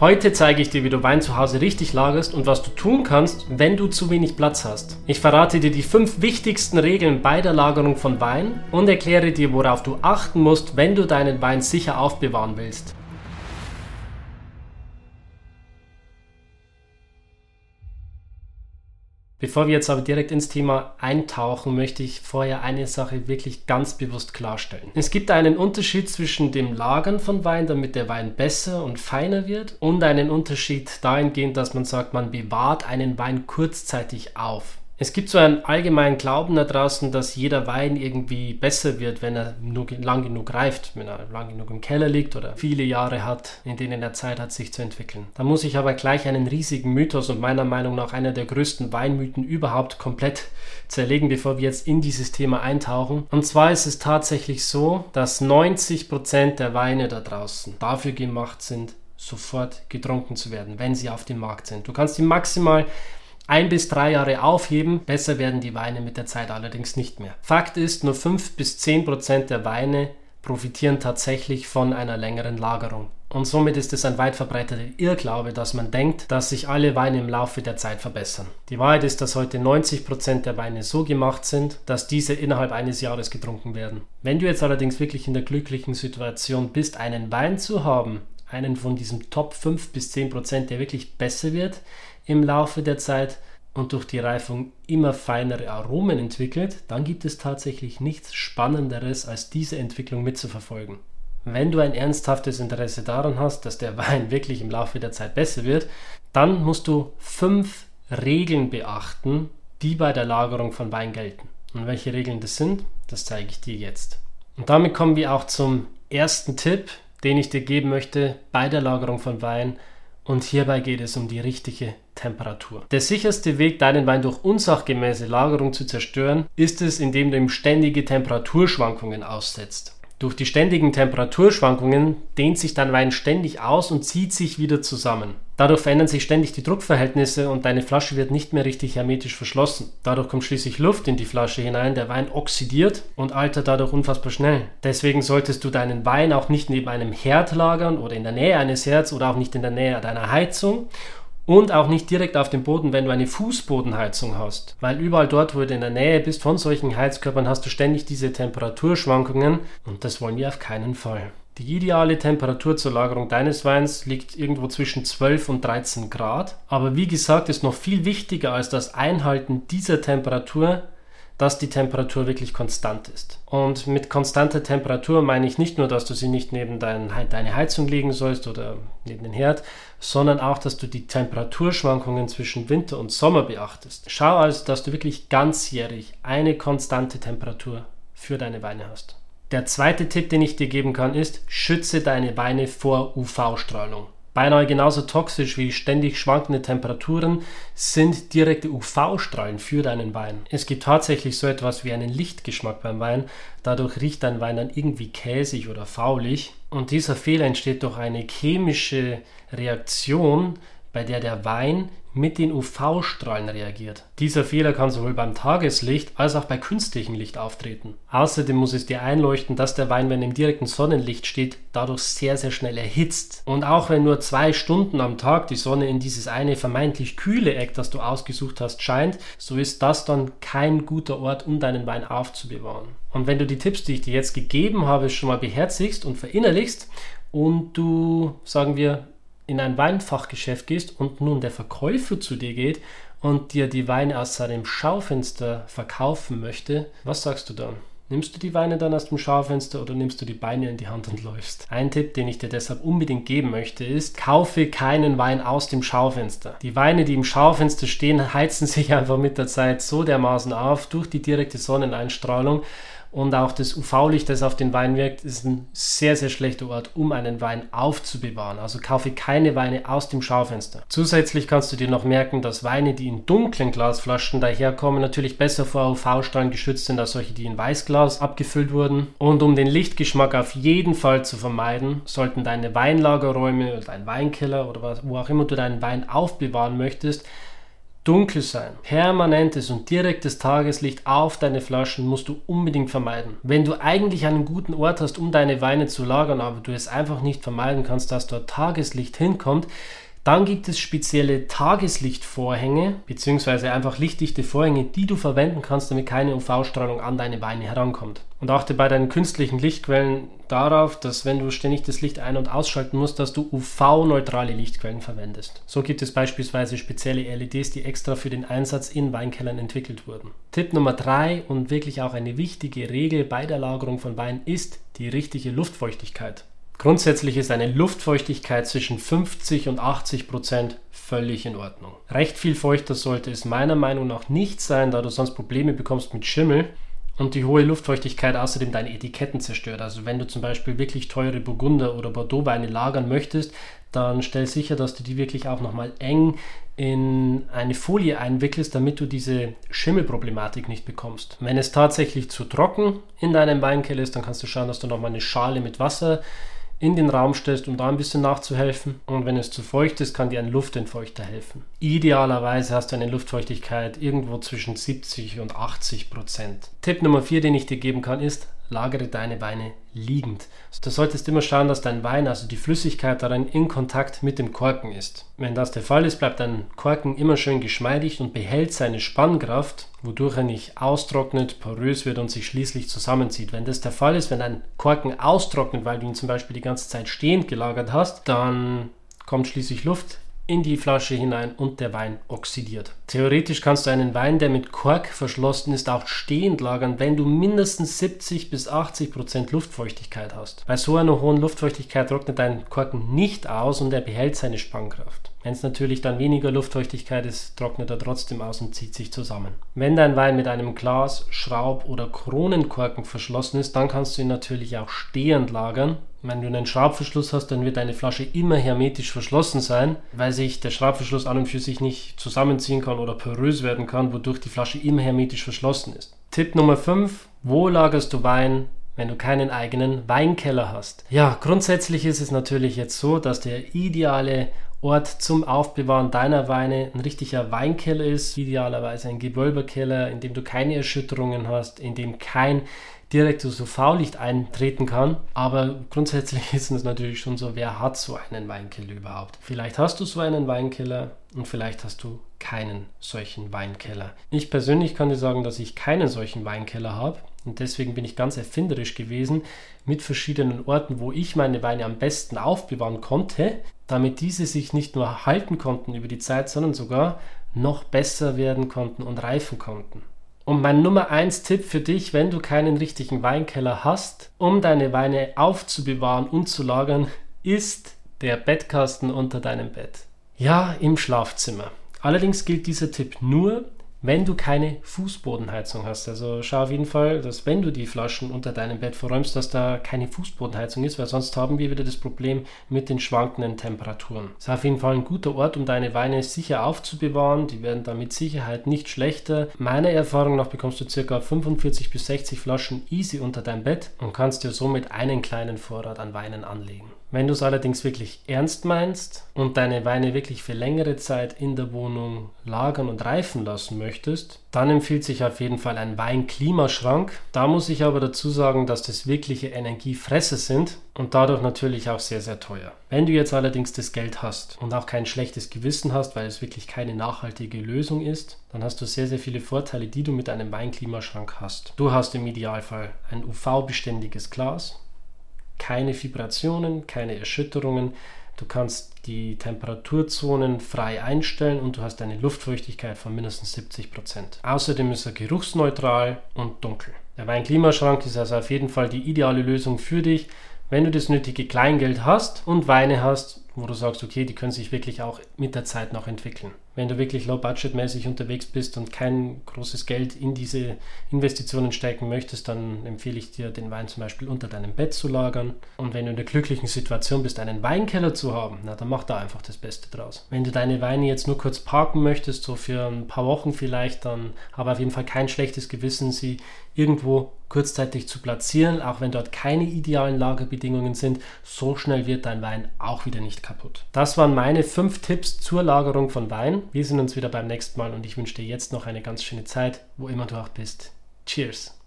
Heute zeige ich dir, wie du Wein zu Hause richtig lagerst und was du tun kannst, wenn du zu wenig Platz hast. Ich verrate dir die fünf wichtigsten Regeln bei der Lagerung von Wein und erkläre dir, worauf du achten musst, wenn du deinen Wein sicher aufbewahren willst. Bevor wir jetzt aber direkt ins Thema eintauchen, möchte ich vorher eine Sache wirklich ganz bewusst klarstellen. Es gibt einen Unterschied zwischen dem Lagern von Wein, damit der Wein besser und feiner wird, und einen Unterschied dahingehend, dass man sagt, man bewahrt einen Wein kurzzeitig auf. Es gibt so einen allgemeinen Glauben da draußen, dass jeder Wein irgendwie besser wird, wenn er nur lang genug reift, wenn er lang genug im Keller liegt oder viele Jahre hat, in denen er Zeit hat, sich zu entwickeln. Da muss ich aber gleich einen riesigen Mythos und meiner Meinung nach einer der größten Weinmythen überhaupt komplett zerlegen, bevor wir jetzt in dieses Thema eintauchen. Und zwar ist es tatsächlich so, dass 90% der Weine da draußen dafür gemacht sind, sofort getrunken zu werden, wenn sie auf dem Markt sind. Du kannst die maximal ein bis drei Jahre aufheben. Besser werden die Weine mit der Zeit allerdings nicht mehr. Fakt ist, nur 5 bis 10 Prozent der Weine profitieren tatsächlich von einer längeren Lagerung. Und somit ist es ein weit verbreiteter Irrglaube, dass man denkt, dass sich alle Weine im Laufe der Zeit verbessern. Die Wahrheit ist, dass heute 90 Prozent der Weine so gemacht sind, dass diese innerhalb eines Jahres getrunken werden. Wenn du jetzt allerdings wirklich in der glücklichen Situation bist, einen Wein zu haben, einen von diesem Top 5 bis 10%, Prozent, der wirklich besser wird, im Laufe der Zeit und durch die Reifung immer feinere Aromen entwickelt, dann gibt es tatsächlich nichts Spannenderes, als diese Entwicklung mitzuverfolgen. Wenn du ein ernsthaftes Interesse daran hast, dass der Wein wirklich im Laufe der Zeit besser wird, dann musst du fünf Regeln beachten, die bei der Lagerung von Wein gelten. Und welche Regeln das sind, das zeige ich dir jetzt. Und damit kommen wir auch zum ersten Tipp, den ich dir geben möchte bei der Lagerung von Wein und hierbei geht es um die richtige Temperatur. Der sicherste Weg, deinen Wein durch unsachgemäße Lagerung zu zerstören, ist es, indem du ihm ständige Temperaturschwankungen aussetzt. Durch die ständigen Temperaturschwankungen dehnt sich dein Wein ständig aus und zieht sich wieder zusammen. Dadurch verändern sich ständig die Druckverhältnisse und deine Flasche wird nicht mehr richtig hermetisch verschlossen. Dadurch kommt schließlich Luft in die Flasche hinein, der Wein oxidiert und altert dadurch unfassbar schnell. Deswegen solltest du deinen Wein auch nicht neben einem Herd lagern oder in der Nähe eines Herds oder auch nicht in der Nähe deiner Heizung und auch nicht direkt auf dem Boden, wenn du eine Fußbodenheizung hast. Weil überall dort, wo du in der Nähe bist von solchen Heizkörpern, hast du ständig diese Temperaturschwankungen und das wollen wir auf keinen Fall. Die ideale Temperatur zur Lagerung deines Weins liegt irgendwo zwischen 12 und 13 Grad. Aber wie gesagt, ist noch viel wichtiger als das Einhalten dieser Temperatur dass die Temperatur wirklich konstant ist. Und mit konstanter Temperatur meine ich nicht nur, dass du sie nicht neben dein, deine Heizung legen sollst oder neben den Herd, sondern auch, dass du die Temperaturschwankungen zwischen Winter und Sommer beachtest. Schau also, dass du wirklich ganzjährig eine konstante Temperatur für deine Weine hast. Der zweite Tipp, den ich dir geben kann, ist, schütze deine Weine vor UV-Strahlung. Beinahe genauso toxisch wie ständig schwankende Temperaturen sind direkte UV-Strahlen für deinen Wein. Es gibt tatsächlich so etwas wie einen Lichtgeschmack beim Wein. Dadurch riecht dein Wein dann irgendwie käsig oder faulig. Und dieser Fehler entsteht durch eine chemische Reaktion, bei der der Wein mit den UV-Strahlen reagiert. Dieser Fehler kann sowohl beim Tageslicht als auch bei künstlichem Licht auftreten. Außerdem muss es dir einleuchten, dass der Wein, wenn im direkten Sonnenlicht steht, dadurch sehr, sehr schnell erhitzt. Und auch wenn nur zwei Stunden am Tag die Sonne in dieses eine vermeintlich kühle Eck, das du ausgesucht hast, scheint, so ist das dann kein guter Ort, um deinen Wein aufzubewahren. Und wenn du die Tipps, die ich dir jetzt gegeben habe, schon mal beherzigst und verinnerlichst und du, sagen wir, in ein Weinfachgeschäft gehst und nun der Verkäufer zu dir geht und dir die Weine aus seinem Schaufenster verkaufen möchte, was sagst du dann? Nimmst du die Weine dann aus dem Schaufenster oder nimmst du die Beine in die Hand und läufst? Ein Tipp, den ich dir deshalb unbedingt geben möchte, ist, kaufe keinen Wein aus dem Schaufenster. Die Weine, die im Schaufenster stehen, heizen sich einfach mit der Zeit so dermaßen auf durch die direkte Sonneneinstrahlung, und auch das UV-Licht, das auf den Wein wirkt, ist ein sehr, sehr schlechter Ort, um einen Wein aufzubewahren. Also kaufe keine Weine aus dem Schaufenster. Zusätzlich kannst du dir noch merken, dass Weine, die in dunklen Glasflaschen daherkommen, natürlich besser vor UV-Strahlen geschützt sind als solche, die in Weißglas abgefüllt wurden. Und um den Lichtgeschmack auf jeden Fall zu vermeiden, sollten deine Weinlagerräume oder dein Weinkeller oder was, wo auch immer du deinen Wein aufbewahren möchtest, Dunkel sein, permanentes und direktes Tageslicht auf deine Flaschen musst du unbedingt vermeiden. Wenn du eigentlich einen guten Ort hast, um deine Weine zu lagern, aber du es einfach nicht vermeiden kannst, dass dort Tageslicht hinkommt, dann gibt es spezielle Tageslichtvorhänge bzw. einfach lichtdichte Vorhänge, die du verwenden kannst, damit keine UV-Strahlung an deine Weine herankommt. Und achte bei deinen künstlichen Lichtquellen darauf, dass wenn du ständig das Licht ein- und ausschalten musst, dass du UV-neutrale Lichtquellen verwendest. So gibt es beispielsweise spezielle LEDs, die extra für den Einsatz in Weinkellern entwickelt wurden. Tipp Nummer 3 und wirklich auch eine wichtige Regel bei der Lagerung von Wein ist die richtige Luftfeuchtigkeit. Grundsätzlich ist eine Luftfeuchtigkeit zwischen 50 und 80 Prozent völlig in Ordnung. Recht viel feuchter sollte es meiner Meinung nach nicht sein, da du sonst Probleme bekommst mit Schimmel und die hohe Luftfeuchtigkeit außerdem deine Etiketten zerstört. Also wenn du zum Beispiel wirklich teure Burgunder oder Bordeaux-Weine lagern möchtest, dann stell sicher, dass du die wirklich auch nochmal eng in eine Folie einwickelst, damit du diese Schimmelproblematik nicht bekommst. Wenn es tatsächlich zu trocken in deinem Weinkeller ist, dann kannst du schauen, dass du nochmal eine Schale mit Wasser in den Raum stellst, um da ein bisschen nachzuhelfen. Und wenn es zu feucht ist, kann dir ein Luftentfeuchter helfen. Idealerweise hast du eine Luftfeuchtigkeit irgendwo zwischen 70 und 80 Prozent. Tipp Nummer 4, den ich dir geben kann, ist, lagere deine Weine liegend. Du solltest immer schauen, dass dein Wein, also die Flüssigkeit darin, in Kontakt mit dem Korken ist. Wenn das der Fall ist, bleibt dein Korken immer schön geschmeidig und behält seine Spannkraft, wodurch er nicht austrocknet, porös wird und sich schließlich zusammenzieht. Wenn das der Fall ist, wenn dein Korken austrocknet, weil du ihn zum Beispiel die ganze Zeit stehend gelagert hast, dann kommt schließlich Luft in die Flasche hinein und der Wein oxidiert. Theoretisch kannst du einen Wein, der mit Kork verschlossen ist, auch stehend lagern, wenn du mindestens 70 bis 80 Prozent Luftfeuchtigkeit hast. Bei so einer hohen Luftfeuchtigkeit trocknet dein Korken nicht aus und er behält seine Spannkraft. Wenn es natürlich dann weniger Luftfeuchtigkeit ist, trocknet er trotzdem aus und zieht sich zusammen. Wenn dein Wein mit einem Glas, Schraub oder Kronenkorken verschlossen ist, dann kannst du ihn natürlich auch stehend lagern wenn du einen Schraubverschluss hast, dann wird deine Flasche immer hermetisch verschlossen sein, weil sich der Schraubverschluss an und für sich nicht zusammenziehen kann oder porös werden kann, wodurch die Flasche immer hermetisch verschlossen ist. Tipp Nummer 5. Wo lagerst du Wein, wenn du keinen eigenen Weinkeller hast? Ja, grundsätzlich ist es natürlich jetzt so, dass der ideale Ort zum Aufbewahren deiner Weine ein richtiger Weinkeller ist, idealerweise ein Gewölberkeller, in dem du keine Erschütterungen hast, in dem kein direktes UV-Licht eintreten kann. Aber grundsätzlich ist es natürlich schon so, wer hat so einen Weinkeller überhaupt? Vielleicht hast du so einen Weinkeller und vielleicht hast du keinen solchen Weinkeller. Ich persönlich kann dir sagen, dass ich keinen solchen Weinkeller habe. Und deswegen bin ich ganz erfinderisch gewesen mit verschiedenen Orten, wo ich meine Weine am besten aufbewahren konnte, damit diese sich nicht nur halten konnten über die Zeit, sondern sogar noch besser werden konnten und reifen konnten. Und mein Nummer 1 Tipp für dich, wenn du keinen richtigen Weinkeller hast, um deine Weine aufzubewahren und zu lagern, ist der Bettkasten unter deinem Bett. Ja, im Schlafzimmer. Allerdings gilt dieser Tipp nur, wenn du keine Fußbodenheizung hast. Also schau auf jeden Fall, dass wenn du die Flaschen unter deinem Bett verräumst, dass da keine Fußbodenheizung ist, weil sonst haben wir wieder das Problem mit den schwankenden Temperaturen. Ist auf jeden Fall ein guter Ort, um deine Weine sicher aufzubewahren. Die werden da mit Sicherheit nicht schlechter. Meiner Erfahrung nach bekommst du ca. 45 bis 60 Flaschen easy unter dein Bett und kannst dir somit einen kleinen Vorrat an Weinen anlegen. Wenn du es allerdings wirklich ernst meinst und deine Weine wirklich für längere Zeit in der Wohnung lagern und reifen lassen möchtest, dann empfiehlt sich auf jeden Fall ein Weinklimaschrank. Da muss ich aber dazu sagen, dass das wirkliche Energiefresser sind und dadurch natürlich auch sehr, sehr teuer. Wenn du jetzt allerdings das Geld hast und auch kein schlechtes Gewissen hast, weil es wirklich keine nachhaltige Lösung ist, dann hast du sehr, sehr viele Vorteile, die du mit einem Weinklimaschrank hast. Du hast im Idealfall ein UV-beständiges Glas, keine Vibrationen, keine Erschütterungen. Du kannst die Temperaturzonen frei einstellen und du hast eine Luftfeuchtigkeit von mindestens 70%. Prozent. Außerdem ist er geruchsneutral und dunkel. Der Weinklimaschrank ist also auf jeden Fall die ideale Lösung für dich, wenn du das nötige Kleingeld hast und Weine hast, wo du sagst, okay, die können sich wirklich auch mit der Zeit noch entwickeln. Wenn du wirklich low-budget-mäßig unterwegs bist und kein großes Geld in diese Investitionen stecken möchtest, dann empfehle ich dir, den Wein zum Beispiel unter deinem Bett zu lagern. Und wenn du in der glücklichen Situation bist, einen Weinkeller zu haben, na, dann mach da einfach das Beste draus. Wenn du deine Weine jetzt nur kurz parken möchtest, so für ein paar Wochen vielleicht, dann habe auf jeden Fall kein schlechtes Gewissen, sie irgendwo kurzzeitig zu platzieren, auch wenn dort keine idealen Lagerbedingungen sind. So schnell wird dein Wein auch wieder nicht kaputt. Das waren meine fünf Tipps zur Lagerung von Wein. Wir sehen uns wieder beim nächsten Mal und ich wünsche dir jetzt noch eine ganz schöne Zeit, wo immer du auch bist. Cheers!